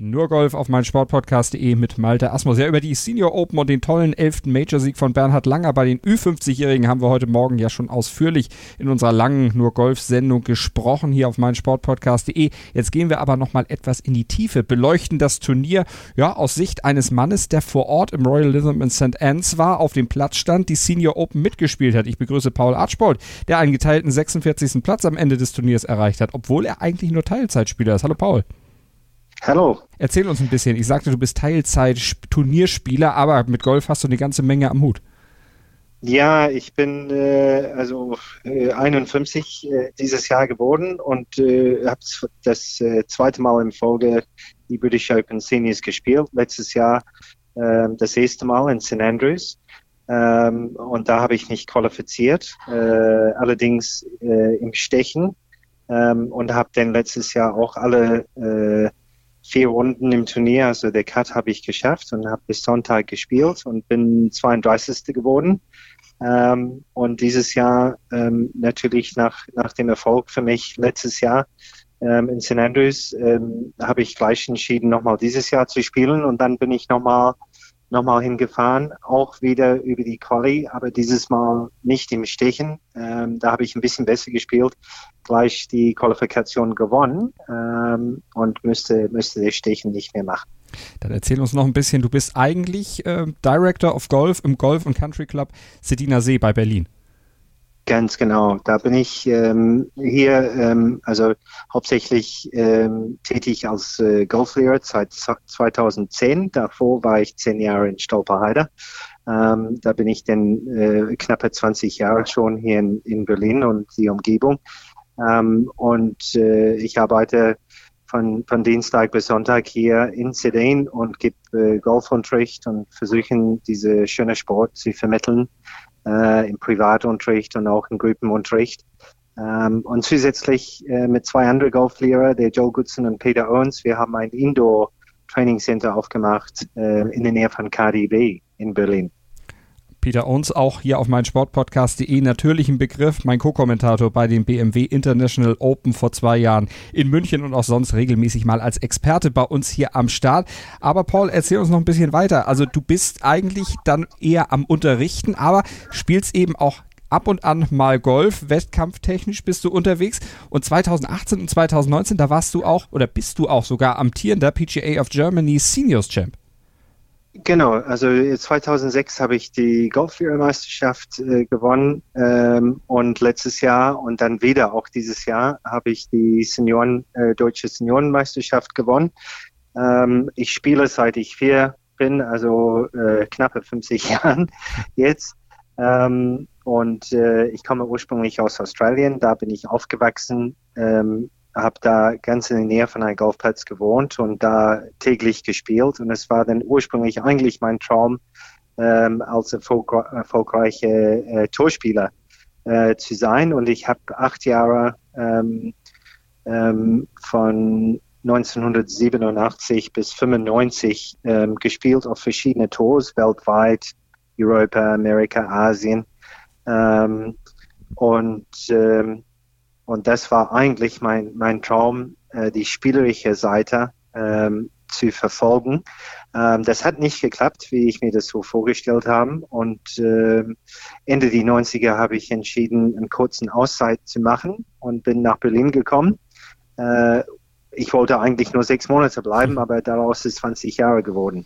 nur Golf auf meinsportpodcast.de mit Malte Asmus. Ja, über die Senior Open und den tollen 11. Major-Sieg von Bernhard Langer bei den Ü50-Jährigen haben wir heute Morgen ja schon ausführlich in unserer langen Nur Golf-Sendung gesprochen hier auf meinsportpodcast.de. Jetzt gehen wir aber nochmal etwas in die Tiefe, beleuchten das Turnier ja aus Sicht eines Mannes, der vor Ort im Royal Lytham in St. Anne's war, auf dem Platz stand, die Senior Open mitgespielt hat. Ich begrüße Paul Archbold, der einen geteilten 46. Platz am Ende des Turniers erreicht hat, obwohl er eigentlich nur Teilzeitspieler ist. Hallo Paul. Hallo. Erzähl uns ein bisschen. Ich sagte, du bist Teilzeit-Turnierspieler, aber mit Golf hast du eine ganze Menge am Hut. Ja, ich bin äh, also äh, 51 äh, dieses Jahr geworden und äh, habe das äh, zweite Mal in Folge die British Open Seniors gespielt. Letztes Jahr äh, das erste Mal in St Andrews. Ähm, und da habe ich mich qualifiziert, äh, allerdings äh, im Stechen ähm, und habe dann letztes Jahr auch alle äh, vier Runden im Turnier, also der Cut habe ich geschafft und habe bis Sonntag gespielt und bin 32. geworden. Ähm, und dieses Jahr ähm, natürlich nach, nach dem Erfolg für mich letztes Jahr ähm, in St. Andrews ähm, habe ich gleich entschieden, nochmal dieses Jahr zu spielen und dann bin ich nochmal nochmal hingefahren, auch wieder über die Quali, aber dieses Mal nicht im Stechen. Ähm, da habe ich ein bisschen besser gespielt, gleich die Qualifikation gewonnen ähm, und müsste, müsste das Stechen nicht mehr machen. Dann erzähl uns noch ein bisschen, du bist eigentlich äh, Director of Golf im Golf und Country Club Sedina See bei Berlin. Ganz genau. Da bin ich ähm, hier, ähm, also hauptsächlich ähm, tätig als äh, Golflehrer seit 2010. Davor war ich zehn Jahre in Stolperheide. Ähm, da bin ich dann äh, knappe 20 Jahre schon hier in, in Berlin und die Umgebung. Ähm, und äh, ich arbeite von, von Dienstag bis Sonntag hier in Sedan und gebe äh, Golfunterricht und versuchen, diese schöne Sport zu vermitteln äh, im Privatunterricht und auch im Gruppenunterricht. Ähm, und zusätzlich äh, mit zwei anderen Golflehrer, der Joe Goodson und Peter Owens, wir haben ein Indoor Training Center aufgemacht äh, in der Nähe von KDB in Berlin. Peter Owens, auch hier auf meinsportpodcast.de natürlich ein Begriff, mein Co-Kommentator bei den BMW International Open vor zwei Jahren in München und auch sonst regelmäßig mal als Experte bei uns hier am Start. Aber Paul, erzähl uns noch ein bisschen weiter. Also du bist eigentlich dann eher am Unterrichten, aber spielst eben auch ab und an mal Golf, wettkampftechnisch bist du unterwegs und 2018 und 2019, da warst du auch oder bist du auch sogar amtierender PGA of Germany Seniors Champ. Genau, also 2006 habe ich die Golflehrermeisterschaft äh, gewonnen ähm, und letztes Jahr und dann wieder auch dieses Jahr habe ich die Senioren, äh, deutsche Seniorenmeisterschaft gewonnen. Ähm, ich spiele seit ich vier bin, also äh, knappe 50 Jahren jetzt. Ähm, und äh, ich komme ursprünglich aus Australien, da bin ich aufgewachsen. Ähm, habe da ganz in der Nähe von einem Golfplatz gewohnt und da täglich gespielt. Und es war dann ursprünglich eigentlich mein Traum, ähm, als erfolgre erfolgreicher äh, Torspieler äh, zu sein. Und ich habe acht Jahre ähm, ähm, von 1987 bis 95 ähm, gespielt auf verschiedene Tours weltweit, Europa, Amerika, Asien. Ähm, und ähm, und das war eigentlich mein, mein Traum, äh, die spielerische Seite ähm, zu verfolgen. Ähm, das hat nicht geklappt, wie ich mir das so vorgestellt habe. Und äh, Ende die 90er habe ich entschieden, einen kurzen Auszeit zu machen und bin nach Berlin gekommen. Äh, ich wollte eigentlich nur sechs Monate bleiben, aber daraus ist 20 Jahre geworden.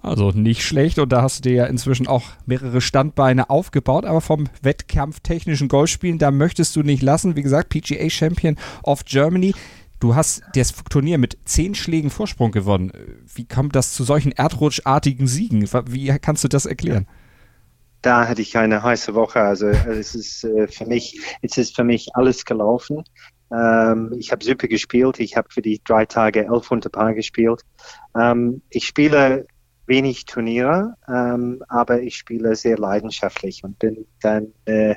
Also nicht schlecht und da hast du dir ja inzwischen auch mehrere Standbeine aufgebaut, aber vom wettkampftechnischen Golfspielen, da möchtest du nicht lassen. Wie gesagt, PGA Champion of Germany. Du hast das Turnier mit zehn Schlägen Vorsprung gewonnen. Wie kommt das zu solchen erdrutschartigen Siegen? Wie kannst du das erklären? Da hatte ich eine heiße Woche. Also es ist äh, für mich, es ist für mich alles gelaufen. Ähm, ich habe super gespielt. Ich habe für die drei Tage elf unter Paar gespielt. Ähm, ich spiele wenig Turniere, ähm, aber ich spiele sehr leidenschaftlich und bin dann äh,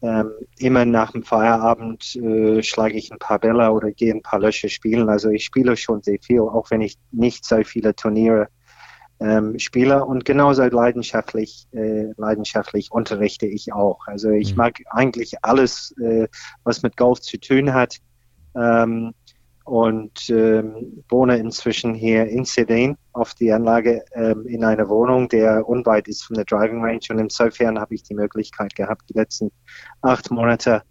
ähm, immer nach dem Feierabend äh, schlage ich ein paar Bälle oder gehe ein paar Löcher spielen. Also ich spiele schon sehr viel, auch wenn ich nicht so viele Turniere ähm, Spieler und genauso leidenschaftlich, äh, leidenschaftlich unterrichte ich auch. Also ich mhm. mag eigentlich alles, äh, was mit Golf zu tun hat. Ähm, und ähm, wohne inzwischen hier in Sedan auf die Anlage ähm, in einer Wohnung, der unweit ist von der Driving Range. Und insofern habe ich die Möglichkeit gehabt, die letzten acht Monate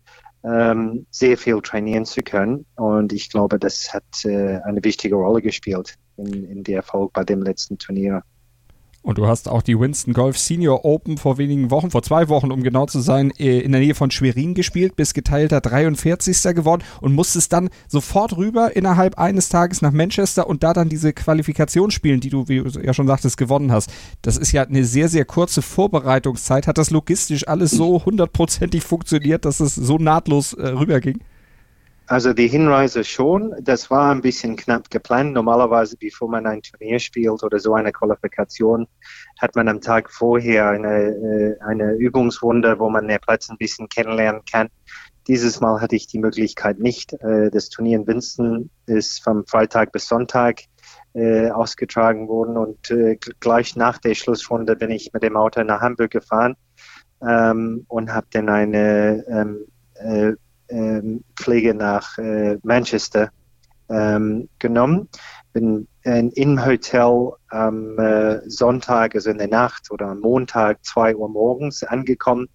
ähm, sehr viel trainieren zu können. Und ich glaube, das hat äh, eine wichtige Rolle gespielt in, in der Erfolg bei dem letzten Turnier. Und du hast auch die Winston Golf Senior Open vor wenigen Wochen, vor zwei Wochen, um genau zu sein, äh, in der Nähe von Schwerin gespielt, bist geteilter 43. geworden und musstest dann sofort rüber innerhalb eines Tages nach Manchester und da dann diese Qualifikation spielen, die du, wie du ja schon sagtest, gewonnen hast. Das ist ja eine sehr, sehr kurze Vorbereitungszeit. Hat das logistisch alles so hundertprozentig funktioniert, dass es so nahtlos äh, rüberging? Also die Hinreise schon, das war ein bisschen knapp geplant. Normalerweise, bevor man ein Turnier spielt oder so eine Qualifikation, hat man am Tag vorher eine, äh, eine Übungsrunde, wo man den Platz ein bisschen kennenlernen kann. Dieses Mal hatte ich die Möglichkeit nicht. Äh, das Turnier in Winston ist vom Freitag bis Sonntag äh, ausgetragen worden und gleich nach der Schlussrunde bin ich mit dem Auto nach Hamburg gefahren ähm, und habe dann eine ähm, Pflege nach äh, Manchester ähm, genommen. Bin in, im Hotel am äh, Sonntag, also in der Nacht oder am Montag, zwei Uhr morgens angekommen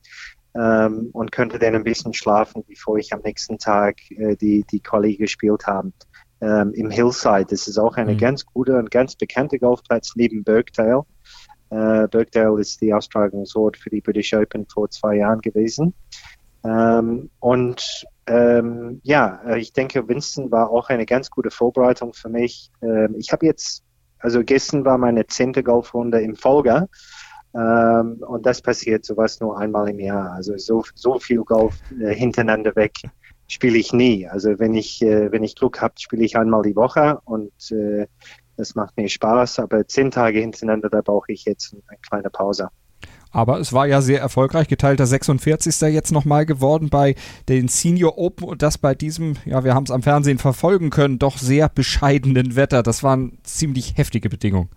ähm, und könnte dann ein bisschen schlafen, bevor ich am nächsten Tag äh, die, die Quali gespielt habe. Ähm, Im Hillside, das ist auch eine mhm. ganz gute und ganz bekannte Golfplatz neben Birkdale. Äh, Birkdale ist die Austragungsort für die British Open vor zwei Jahren gewesen. Ähm, und ähm, ja, äh, ich denke, Winston war auch eine ganz gute Vorbereitung für mich. Ähm, ich habe jetzt, also gestern war meine zehnte Golfrunde im Folge. Ähm, und das passiert sowas nur einmal im Jahr. Also so, so viel Golf äh, hintereinander weg spiele ich nie. Also wenn ich, äh, wenn ich Glück habe, spiele ich einmal die Woche und äh, das macht mir Spaß. Aber zehn Tage hintereinander, da brauche ich jetzt eine kleine Pause. Aber es war ja sehr erfolgreich, geteilter 46. jetzt nochmal geworden bei den Senior Open und das bei diesem, ja, wir haben es am Fernsehen verfolgen können, doch sehr bescheidenen Wetter. Das waren ziemlich heftige Bedingungen.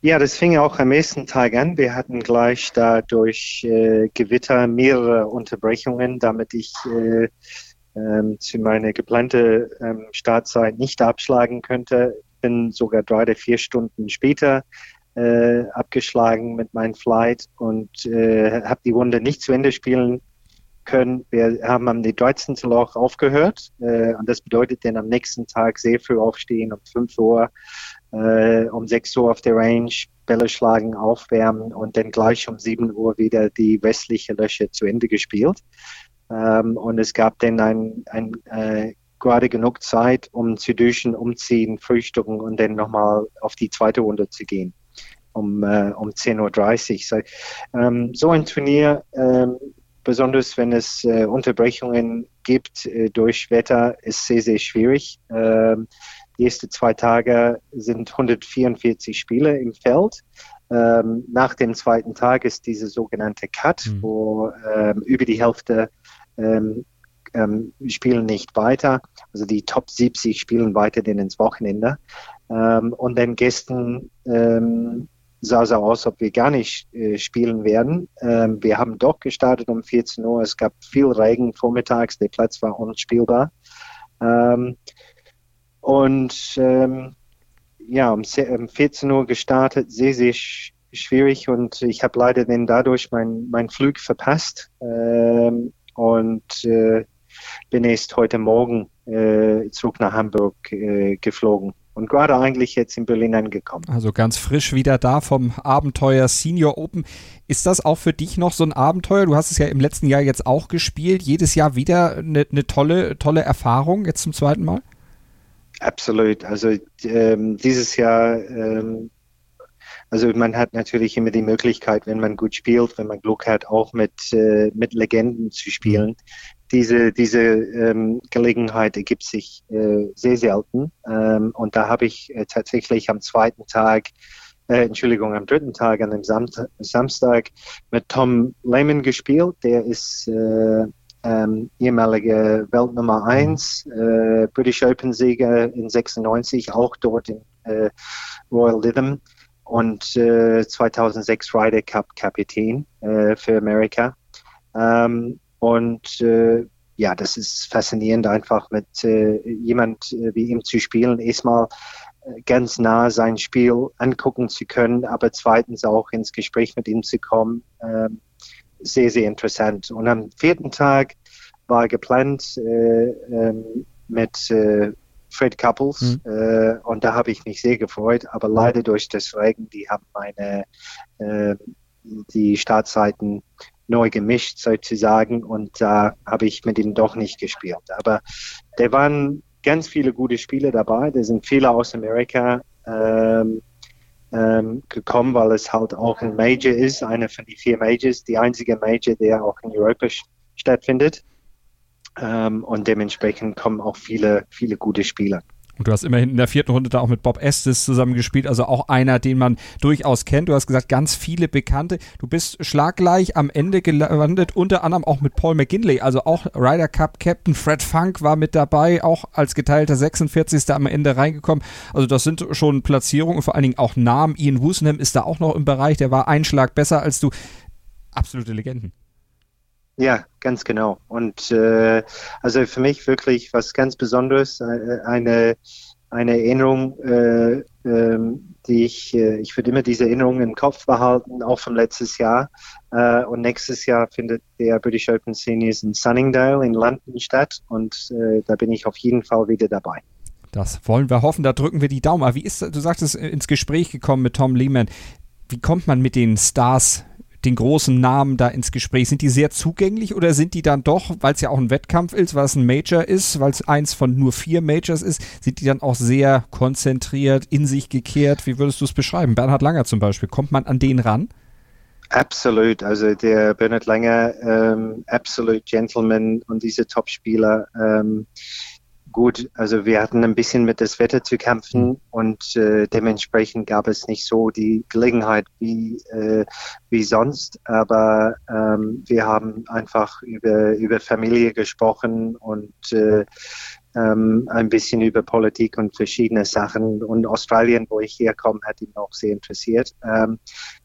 Ja, das fing auch am nächsten Tag an. Wir hatten gleich da durch äh, Gewitter mehrere Unterbrechungen, damit ich äh, ähm, zu meiner geplanten ähm, Startzeit nicht abschlagen könnte. Bin sogar drei oder vier Stunden später äh, abgeschlagen mit meinem Flight und äh, habe die Runde nicht zu Ende spielen können. Wir haben am 13. Loch aufgehört äh, und das bedeutet dann am nächsten Tag sehr früh aufstehen, um 5 Uhr, äh, um 6 Uhr auf der Range, Bälle schlagen, aufwärmen und dann gleich um 7 Uhr wieder die westliche Löcher zu Ende gespielt. Ähm, und es gab dann ein, ein äh, gerade genug Zeit, um zu duschen, umziehen, frühstücken und dann nochmal auf die zweite Runde zu gehen um, äh, um 10.30 Uhr. So, ähm, so ein Turnier, ähm, besonders wenn es äh, Unterbrechungen gibt äh, durch Wetter, ist sehr, sehr schwierig. Ähm, die ersten zwei Tage sind 144 Spiele im Feld. Ähm, nach dem zweiten Tag ist diese sogenannte Cut, mhm. wo ähm, über die Hälfte ähm, ähm, spielen nicht weiter. Also die Top 70 spielen weiter denn ins Wochenende. Ähm, und dann gestern ähm, sah so aus, ob wir gar nicht äh, spielen werden. Ähm, wir haben doch gestartet um 14 Uhr. Es gab viel Regen vormittags. Der Platz war unspielbar. Ähm, und ähm, ja, um, um 14 Uhr gestartet, sehr, sehr sch schwierig und ich habe leider dann dadurch meinen mein Flug verpasst ähm, und äh, bin erst heute Morgen äh, zurück nach Hamburg äh, geflogen und gerade eigentlich jetzt in Berlin angekommen. Also ganz frisch wieder da vom Abenteuer Senior Open. Ist das auch für dich noch so ein Abenteuer? Du hast es ja im letzten Jahr jetzt auch gespielt. Jedes Jahr wieder eine, eine tolle, tolle Erfahrung, jetzt zum zweiten Mal? Absolut. Also ähm, dieses Jahr, ähm, also man hat natürlich immer die Möglichkeit, wenn man gut spielt, wenn man Glück hat, auch mit, äh, mit Legenden zu spielen diese, diese ähm, Gelegenheit ergibt sich äh, sehr selten. Ähm, und da habe ich äh, tatsächlich am zweiten Tag, äh, Entschuldigung, am dritten Tag, an dem Sam Samstag mit Tom Lehman gespielt. Der ist äh, ähm, ehemalige Weltnummer 1, äh, British Open Sieger in 96, auch dort in äh, Royal Lytham. Und äh, 2006 Ryder Cup Kapitän äh, für Amerika. Ähm, und äh, ja, das ist faszinierend, einfach mit äh, jemand äh, wie ihm zu spielen. Erstmal äh, ganz nah sein Spiel angucken zu können, aber zweitens auch ins Gespräch mit ihm zu kommen. Ähm, sehr, sehr interessant. Und am vierten Tag war geplant äh, ähm, mit Fred Couples mhm. äh, und da habe ich mich sehr gefreut, aber leider durch das Regen, die haben meine äh, die Startzeiten neu gemischt sozusagen und da habe ich mit ihm doch nicht gespielt. Aber da waren ganz viele gute Spiele dabei, da sind viele aus Amerika ähm, ähm, gekommen, weil es halt auch ein Major ist, einer von den vier Majors, die einzige Major, der auch in Europa stattfindet. Ähm, und dementsprechend kommen auch viele, viele gute Spieler. Und du hast immerhin in der vierten Runde da auch mit Bob Estes zusammengespielt, also auch einer, den man durchaus kennt. Du hast gesagt, ganz viele Bekannte. Du bist schlaggleich am Ende gelandet, unter anderem auch mit Paul McGinley, also auch Ryder Cup Captain. Fred Funk war mit dabei, auch als geteilter 46. am Ende reingekommen. Also das sind schon Platzierungen vor allen Dingen auch Namen. Ian Woosnam ist da auch noch im Bereich, der war einen Schlag besser als du. Absolute Legenden. Ja, ganz genau. Und äh, also für mich wirklich was ganz Besonderes, äh, eine, eine Erinnerung, äh, ähm, die ich, äh, ich würde immer diese Erinnerung im Kopf behalten, auch vom letztes Jahr. Äh, und nächstes Jahr findet der British Open Seniors in Sunningdale in London statt und äh, da bin ich auf jeden Fall wieder dabei. Das wollen wir hoffen, da drücken wir die Daumen. Aber wie ist, du sagtest, ins Gespräch gekommen mit Tom Lehman. Wie kommt man mit den Stars den großen Namen da ins Gespräch? Sind die sehr zugänglich oder sind die dann doch, weil es ja auch ein Wettkampf ist, weil es ein Major ist, weil es eins von nur vier Majors ist, sind die dann auch sehr konzentriert, in sich gekehrt? Wie würdest du es beschreiben? Bernhard Langer zum Beispiel, kommt man an den ran? Absolut, also der Bernhard Langer, ähm, absolut Gentleman und diese Topspieler. Ähm, Gut, also wir hatten ein bisschen mit das Wetter zu kämpfen und äh, dementsprechend gab es nicht so die Gelegenheit wie, äh, wie sonst, aber ähm, wir haben einfach über, über Familie gesprochen und äh, ähm, ein bisschen über Politik und verschiedene Sachen und Australien, wo ich herkomme, hat ihn auch sehr interessiert. Ähm,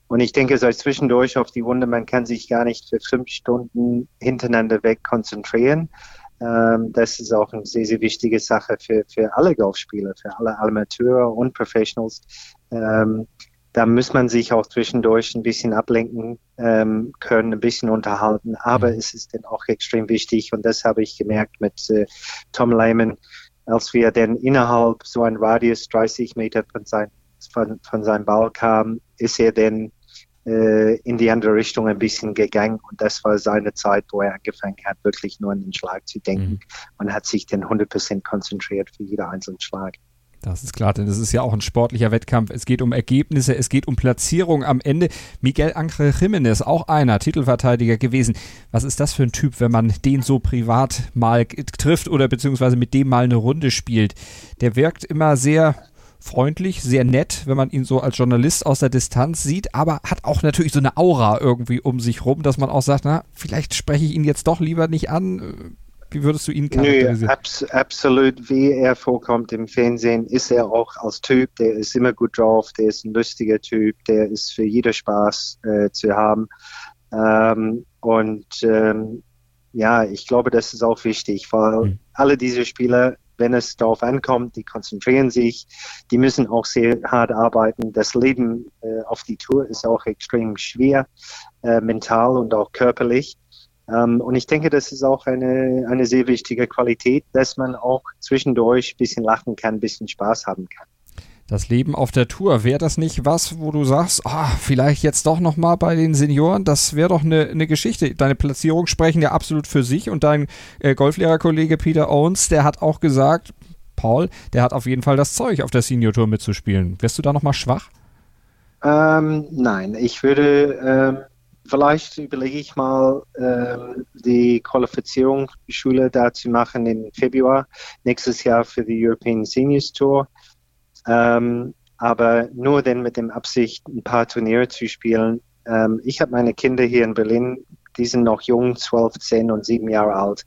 und ich denke, so zwischendurch auf die Runde, man kann sich gar nicht für fünf Stunden hintereinander weg konzentrieren. Ähm, das ist auch eine sehr, sehr wichtige Sache für, für alle Golfspieler, für alle Amateure und Professionals. Ähm, da muss man sich auch zwischendurch ein bisschen ablenken ähm, können, ein bisschen unterhalten. Aber mhm. es ist dann auch extrem wichtig und das habe ich gemerkt mit äh, Tom Lehman, als wir dann innerhalb so ein Radius 30 Meter von, sein, von, von seinem Ball kam, ist er dann in die andere Richtung ein bisschen gegangen und das war seine Zeit, wo er angefangen hat, wirklich nur an den Schlag zu denken mhm. und hat sich dann 100% konzentriert für jeden einzelnen Schlag. Das ist klar, denn es ist ja auch ein sportlicher Wettkampf. Es geht um Ergebnisse, es geht um Platzierung am Ende. Miguel Angel Jiménez, auch einer Titelverteidiger gewesen. Was ist das für ein Typ, wenn man den so privat mal trifft oder beziehungsweise mit dem mal eine Runde spielt? Der wirkt immer sehr freundlich, sehr nett, wenn man ihn so als Journalist aus der Distanz sieht, aber hat auch natürlich so eine Aura irgendwie um sich rum, dass man auch sagt, na, vielleicht spreche ich ihn jetzt doch lieber nicht an. Wie würdest du ihn charakterisieren? Nö, abs absolut, wie er vorkommt im Fernsehen, ist er auch als Typ, der ist immer gut drauf, der ist ein lustiger Typ, der ist für jeder Spaß äh, zu haben. Ähm, und ähm, ja, ich glaube, das ist auch wichtig, weil mhm. alle diese Spieler wenn es darauf ankommt, die konzentrieren sich, die müssen auch sehr hart arbeiten. Das Leben äh, auf die Tour ist auch extrem schwer, äh, mental und auch körperlich. Ähm, und ich denke, das ist auch eine, eine sehr wichtige Qualität, dass man auch zwischendurch ein bisschen lachen kann, ein bisschen Spaß haben kann das Leben auf der Tour. Wäre das nicht was, wo du sagst, oh, vielleicht jetzt doch nochmal bei den Senioren? Das wäre doch eine, eine Geschichte. Deine Platzierungen sprechen ja absolut für sich und dein äh, Golflehrerkollege Peter Owens, der hat auch gesagt, Paul, der hat auf jeden Fall das Zeug, auf der Senior Tour mitzuspielen. Wärst du da nochmal schwach? Ähm, nein, ich würde, ähm, vielleicht überlege ich mal, ähm, die Qualifizierungsschule da zu machen im Februar nächstes Jahr für die European Seniors Tour. Ähm, aber nur denn mit dem Absicht, ein paar Turniere zu spielen. Ähm, ich habe meine Kinder hier in Berlin, die sind noch jung, 12, 10 und 7 Jahre alt.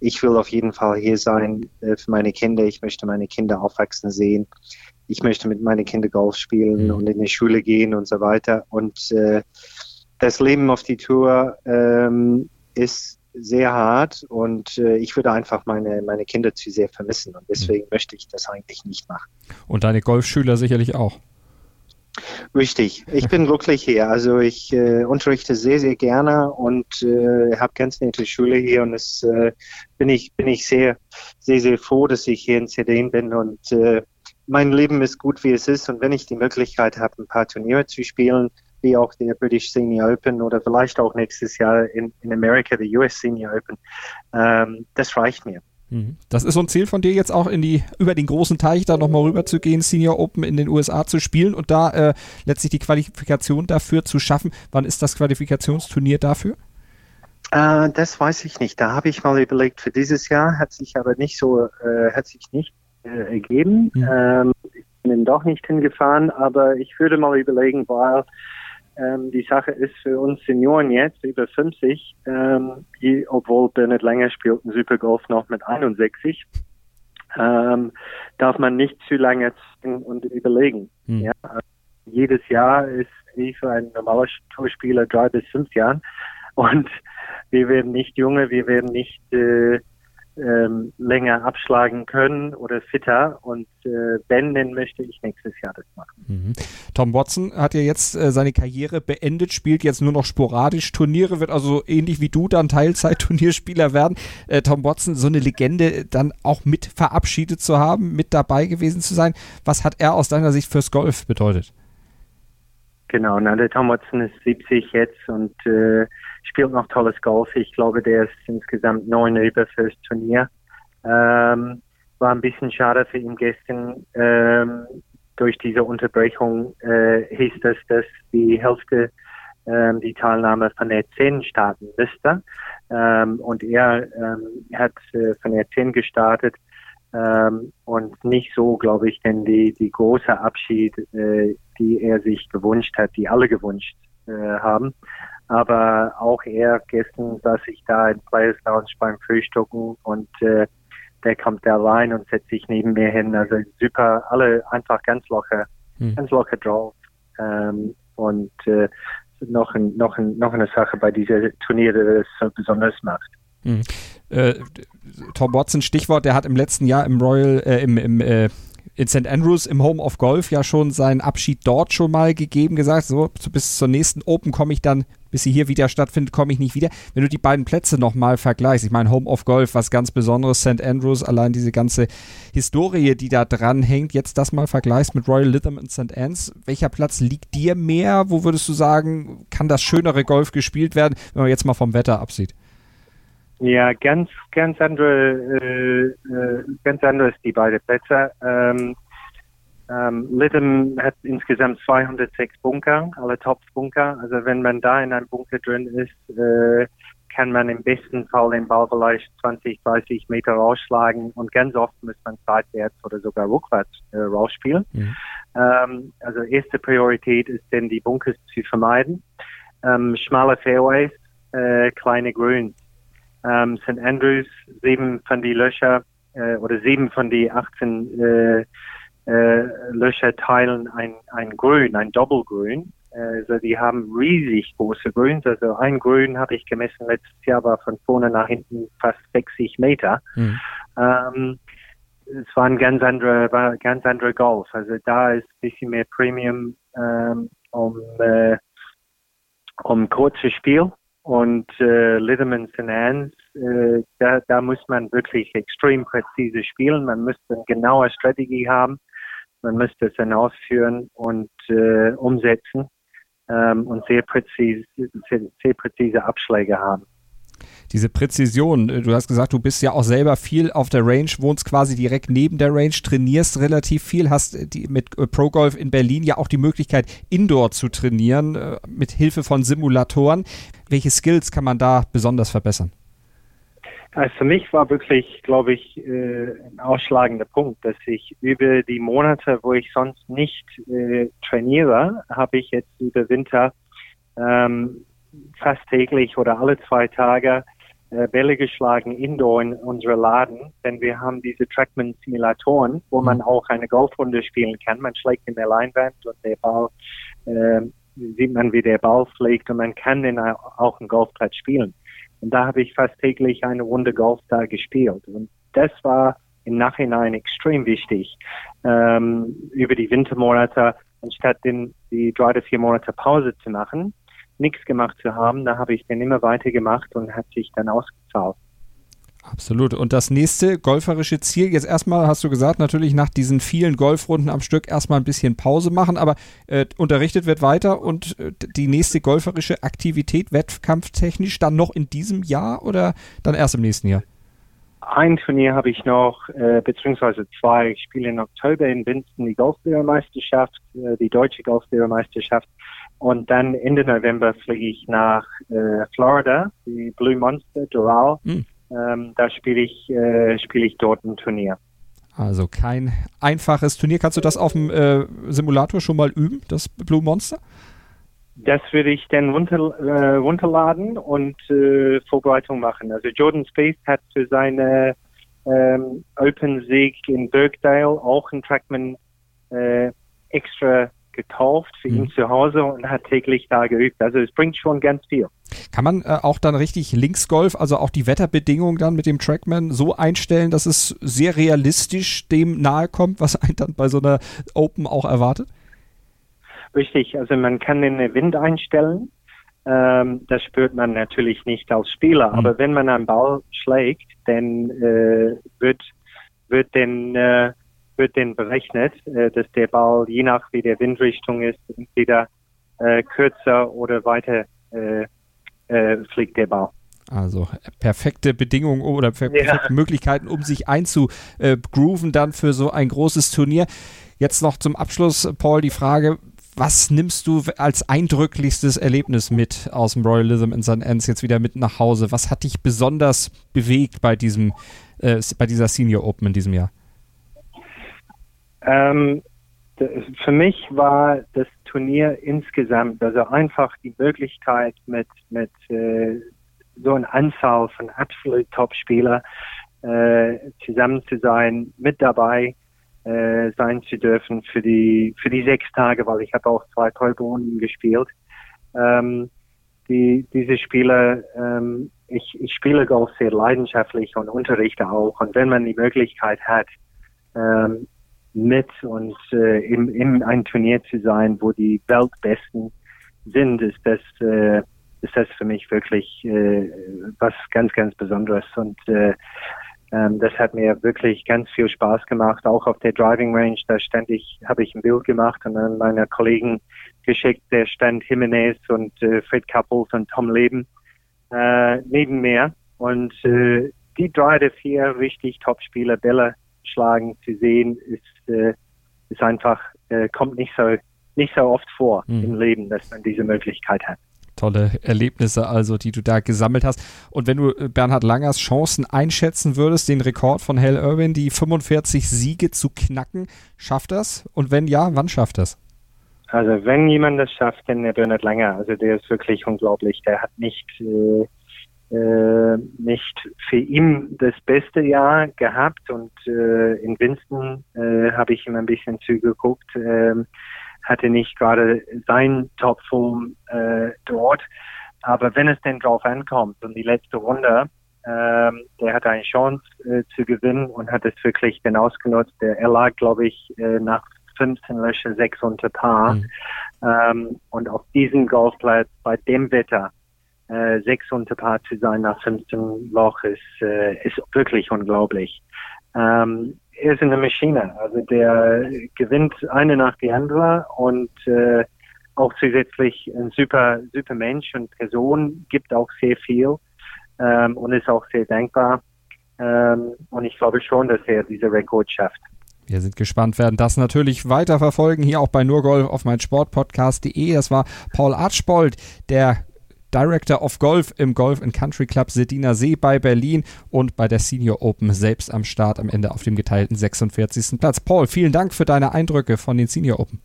Ich will auf jeden Fall hier sein äh, für meine Kinder. Ich möchte meine Kinder aufwachsen sehen. ich möchte mit meinen Kindern Golf spielen mhm. und in die Schule gehen und so weiter. Und äh, das Leben auf die Tour ähm, ist sehr hart und äh, ich würde einfach meine, meine Kinder zu sehr vermissen und deswegen mhm. möchte ich das eigentlich nicht machen. Und deine Golfschüler sicherlich auch. Richtig, ich bin glücklich hier. Also ich äh, unterrichte sehr, sehr gerne und äh, habe ganz nette Schule hier und es äh, bin ich bin ich sehr, sehr, sehr froh, dass ich hier in Zedin bin und äh, mein Leben ist gut, wie es ist und wenn ich die Möglichkeit habe, ein paar Turniere zu spielen, wie auch der British Senior Open oder vielleicht auch nächstes Jahr in, in Amerika, der US Senior Open, ähm, das reicht mir. Mhm. Das ist so ein Ziel von dir jetzt auch in die über den großen Teich da nochmal rüber zu gehen, Senior Open in den USA zu spielen und da äh, letztlich die Qualifikation dafür zu schaffen. Wann ist das Qualifikationsturnier dafür? Äh, das weiß ich nicht. Da habe ich mal überlegt für dieses Jahr, hat sich aber nicht so, äh, hat sich nicht äh, ergeben. Mhm. Ähm, ich bin doch nicht hingefahren, aber ich würde mal überlegen, weil ähm, die Sache ist für uns Senioren jetzt über 50, ähm, die, obwohl Bernhard Länger spielt ein Supergolf noch mit 61, ähm, darf man nicht zu lange und überlegen. Hm. Ja? Jedes Jahr ist wie für einen normalen Tourspieler drei bis fünf Jahren und wir werden nicht junge, wir werden nicht äh, ähm, länger abschlagen können oder fitter. Und äh, wenn, dann möchte ich nächstes Jahr das machen. Mhm. Tom Watson hat ja jetzt äh, seine Karriere beendet, spielt jetzt nur noch sporadisch Turniere, wird also ähnlich wie du dann Teilzeit-Turnierspieler werden. Äh, Tom Watson, so eine Legende dann auch mit verabschiedet zu haben, mit dabei gewesen zu sein. Was hat er aus deiner Sicht fürs Golf bedeutet? Genau, na, der Tom Watson ist 70 jetzt und äh, spielt noch tolles Golf. Ich glaube, der ist insgesamt neun über fürs Turnier. Ähm, war ein bisschen schade für ihn gestern. Ähm, durch diese Unterbrechung äh, hieß das, dass die Hälfte ähm, die Teilnahme von der 10 starten müsste. Ähm, und er ähm, hat äh, von der 10 gestartet ähm, und nicht so, glaube ich, denn die, die große Abschied, äh, die er sich gewünscht hat, die alle gewünscht äh, haben. Aber auch er, gestern saß ich da in Players Lounge beim Frühstücken und äh, der kommt da rein und setzt sich neben mir hin. Also super, alle einfach ganz locker, hm. ganz locker drauf. Ähm, und äh, noch, ein, noch, ein, noch eine Sache bei dieser Turnier, die das so besonders macht. Hm. Äh, Tom Watson, Stichwort, der hat im letzten Jahr im Royal, äh, im, im äh, in St. Andrews im Home of Golf ja schon seinen Abschied dort schon mal gegeben, gesagt, so bis zur nächsten Open komme ich dann, bis sie hier wieder stattfindet, komme ich nicht wieder. Wenn du die beiden Plätze nochmal vergleichst, ich meine Home of Golf, was ganz Besonderes, St. Andrews, allein diese ganze Historie, die da dran hängt, jetzt das mal vergleichst mit Royal Lytham und St. Anne's, welcher Platz liegt dir mehr? Wo würdest du sagen, kann das schönere Golf gespielt werden, wenn man jetzt mal vom Wetter absieht? Ja, ganz, ganz andere, äh, äh, ganz anderes die beiden Plätze. Ähm, ähm, Lytham hat insgesamt 206 Bunker, alle Top-Bunker. Also wenn man da in einem Bunker drin ist, äh, kann man im besten Fall den Ball vielleicht 20, 30 Meter rausschlagen und ganz oft muss man seitwärts oder sogar rückwärts äh, rausspielen. Mhm. Ähm, also erste Priorität ist denn die Bunkers zu vermeiden. Ähm, schmale Fairways, äh, kleine Grüns ähm, St. Andrews, sieben von die Löcher äh, oder sieben von die 18 äh, äh, Löcher teilen ein, ein Grün, ein Doppelgrün. Also die haben riesig große Grüns. Also ein Grün habe ich gemessen letztes Jahr war von vorne nach hinten fast 60 Meter. Mhm. Ähm, es war ein ganz anderer, war ganz anderer Golf. Also da ist ein bisschen mehr Premium ähm, um äh, um kurzes Spiel und äh, Litterman St. Anne's, äh, da, da muss man wirklich extrem präzise spielen. Man müsste eine genaue Strategie haben. Man müsste es dann ausführen und äh, umsetzen ähm, und sehr präzise, sehr, sehr präzise Abschläge haben diese Präzision. Äh, du hast gesagt, du bist ja auch selber viel auf der Range, wohnst quasi direkt neben der Range, trainierst relativ viel, hast äh, die, mit äh, Pro Golf in Berlin ja auch die Möglichkeit, Indoor zu trainieren, mit Hilfe von Simulatoren. Welche Skills kann man da besonders verbessern? Also für mich war wirklich, glaube ich, ein ausschlagender Punkt, dass ich über die Monate, wo ich sonst nicht äh, trainiere, habe ich jetzt über Winter ähm, fast täglich oder alle zwei Tage äh, Bälle geschlagen indoor in unserer Laden, denn wir haben diese Trackman-Simulatoren, wo man auch eine Golfrunde spielen kann. Man schlägt in der Leinwand und der Ball, äh, sieht man, wie der Ball fliegt und man kann den auch einen Golfplatz spielen. Und da habe ich fast täglich eine Runde Golf da gespielt. Und das war im Nachhinein extrem wichtig, ähm, über die Wintermonate, anstatt den, die drei oder vier Monate Pause zu machen, nichts gemacht zu haben, da habe ich dann immer weiter gemacht und hat sich dann ausgezahlt. Absolut. Und das nächste golferische Ziel, jetzt erstmal hast du gesagt, natürlich nach diesen vielen Golfrunden am Stück erstmal ein bisschen Pause machen, aber äh, unterrichtet wird weiter und äh, die nächste golferische Aktivität wettkampftechnisch dann noch in diesem Jahr oder dann erst im nächsten Jahr? Ein Turnier habe ich noch, äh, beziehungsweise zwei. Ich spiele im Oktober in Winston die Golflehrermeisterschaft, äh, die deutsche Golflehrermeisterschaft. Und dann Ende November fliege ich nach äh, Florida, die Blue Monster Doral. Hm. Ähm, da spiele ich, äh, spiele ich dort ein Turnier. Also kein einfaches Turnier. Kannst du das auf dem äh, Simulator schon mal üben, das Blue Monster? Das würde ich dann runter, äh, runterladen und äh, Vorbereitung machen. Also Jordan Space hat für seine ähm, Open-Sieg in Birkdale auch einen Trackman äh, extra gekauft für mhm. ihn zu Hause und hat täglich da geübt. Also es bringt schon ganz viel. Kann man äh, auch dann richtig Linksgolf, also auch die Wetterbedingungen dann mit dem Trackman so einstellen, dass es sehr realistisch dem nahe kommt, was einen dann bei so einer Open auch erwartet? Richtig, also man kann den Wind einstellen. Ähm, das spürt man natürlich nicht als Spieler, mhm. aber wenn man einen Ball schlägt, dann äh, wird wird den äh, wird dann berechnet, äh, dass der Ball je nach wie der Windrichtung ist entweder äh, kürzer oder weiter äh, äh, fliegt der Ball. Also perfekte Bedingungen oder perfekte ja. Möglichkeiten, um sich einzugrooven dann für so ein großes Turnier. Jetzt noch zum Abschluss, Paul, die Frage, was nimmst du als eindrücklichstes Erlebnis mit aus dem Royalism in St. Anne's jetzt wieder mit nach Hause? Was hat dich besonders bewegt bei diesem, äh, bei dieser Senior Open in diesem Jahr? Ähm, für mich war das Turnier insgesamt, also einfach die Möglichkeit mit, mit äh, so einer Anzahl von absolut Top-Spieler äh, zusammen zu sein, mit dabei äh, sein zu dürfen für die für die sechs Tage, weil ich habe auch zwei Kolbonen gespielt. Ähm, die, diese Spiele, ähm, ich, ich spiele Golf sehr leidenschaftlich und unterrichte auch. Und wenn man die Möglichkeit hat, ähm, mit und äh, im, im ein Turnier zu sein, wo die Weltbesten sind, ist das äh, ist das für mich wirklich äh, was ganz ganz Besonderes und äh, ähm, das hat mir wirklich ganz viel Spaß gemacht. Auch auf der Driving Range, da ständig habe ich ein Bild gemacht und dann meine Kollegen geschickt. Der stand Jimenez und äh, Fred Couples und Tom Leben äh, neben mir und äh, die drei oder vier richtig Top-Spieler Bälle schlagen zu sehen, ist, äh, ist einfach, äh, kommt nicht so, nicht so oft vor mhm. im Leben, dass man diese Möglichkeit hat. Tolle Erlebnisse also, die du da gesammelt hast. Und wenn du äh, Bernhard Langers Chancen einschätzen würdest, den Rekord von Hal Irwin, die 45 Siege zu knacken, schafft das? Und wenn ja, wann schafft das? Also wenn jemand das schafft, dann der Bernhard Langer. Also der ist wirklich unglaublich. Der hat nicht äh, äh, nicht für ihn das beste Jahr gehabt und äh, in Winston äh, habe ich ihm ein bisschen zugeguckt, äh, hatte nicht gerade sein Topform äh, dort, aber wenn es denn drauf ankommt und die letzte Runde, äh, der hatte eine Chance äh, zu gewinnen und hat es wirklich dann ausgenutzt. Der, er lag, glaube ich, äh, nach 15 Löcher 6 unter Paar. Mhm. Ähm, und auf diesem Golfplatz bei dem Wetter äh, sechs unter Paar zu sein nach 15 Loch ist, äh, ist wirklich unglaublich. Ähm, er ist eine Maschine, also der gewinnt eine nach die andere und äh, auch zusätzlich ein super, super Mensch und Person, gibt auch sehr viel ähm, und ist auch sehr dankbar. Ähm, und ich glaube schon, dass er diese Rekord schafft. Wir sind gespannt, werden das natürlich weiter verfolgen, hier auch bei Nurgolf auf meinsportpodcast.de. Das war Paul Archbold, der Director of Golf im Golf and Country Club Sedina See bei Berlin und bei der Senior Open selbst am Start am Ende auf dem geteilten 46. Platz. Paul, vielen Dank für deine Eindrücke von den Senior Open.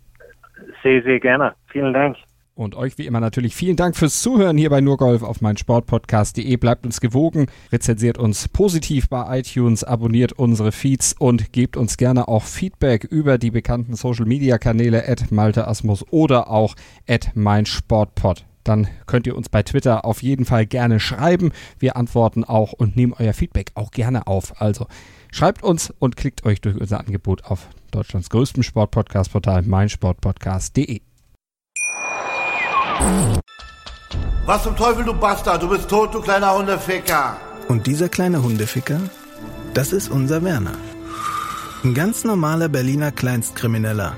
Sehr, sehr gerne. Vielen Dank. Und euch wie immer natürlich vielen Dank fürs Zuhören hier bei Nurgolf auf meinsportpodcast.de. Bleibt uns gewogen, rezensiert uns positiv bei iTunes, abonniert unsere Feeds und gebt uns gerne auch Feedback über die bekannten Social Media Kanäle at Malte Asmus oder auch at meinsportpod. Dann könnt ihr uns bei Twitter auf jeden Fall gerne schreiben. Wir antworten auch und nehmen euer Feedback auch gerne auf. Also schreibt uns und klickt euch durch unser Angebot auf Deutschlands größtem Sportpodcast-Portal meinsportpodcast.de. Was zum Teufel, du Bastard? Du bist tot, du kleiner Hundeficker. Und dieser kleine Hundeficker, das ist unser Werner. Ein ganz normaler Berliner Kleinstkrimineller,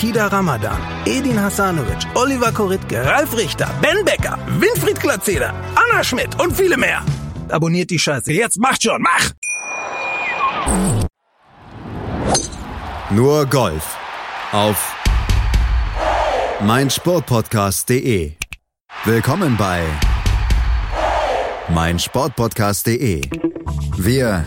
Kida Ramadan, Edin Hasanovic, Oliver Koritke, Ralf Richter, Ben Becker, Winfried Glatzeder, Anna Schmidt und viele mehr. Abonniert die Scheiße. Jetzt macht schon, mach! Nur Golf auf meinsportpodcast.de. Willkommen bei meinsportpodcast.de. Wir